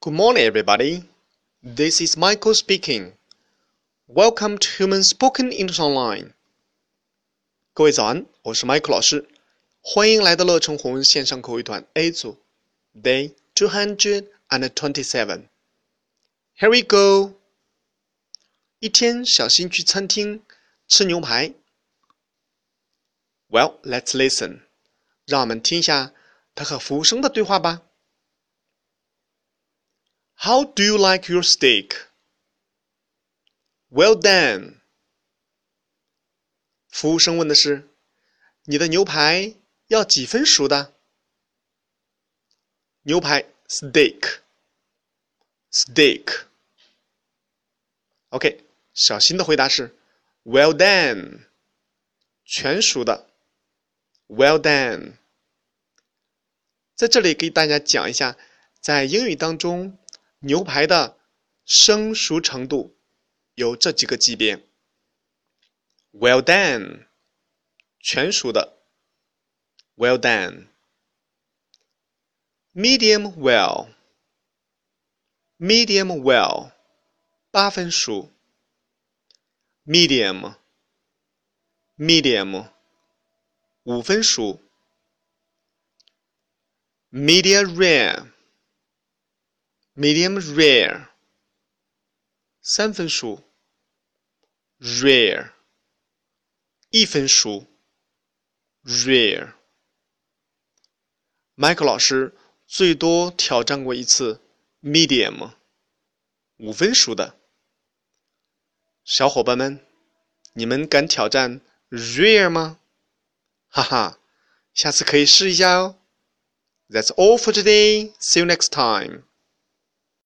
Good morning, everybody. This is Michael speaking. Welcome to Human Spoken English Online. 各位早安，我是 Michael 老师，欢迎来到乐成红线上口语团 A 组，Day two hundred and twenty-seven. Here we go. 一天，小新去餐厅吃牛排。Well, let's listen. 让我们听一下他和服务生的对话吧。 How do you like your steak? Well done. 服务生问的是：“你的牛排要几分熟的？”牛排 steak，steak。OK，小新的回答是：Well done，全熟的。Well done。在这里给大家讲一下，在英语当中， 牛排的生熟程度有这几个级别。：well done，全熟的。；well done，medium well，medium well，八分熟。；medium，medium，五分熟。；medium rare。Medium rare，medium rare，三分熟。Rare。一分熟，rare。麦克老师最多挑战过一次 medium，五分熟的。小伙伴们，你们敢挑战 rare 吗？哈哈，下次可以试一下哦。That's all for today. See you next time.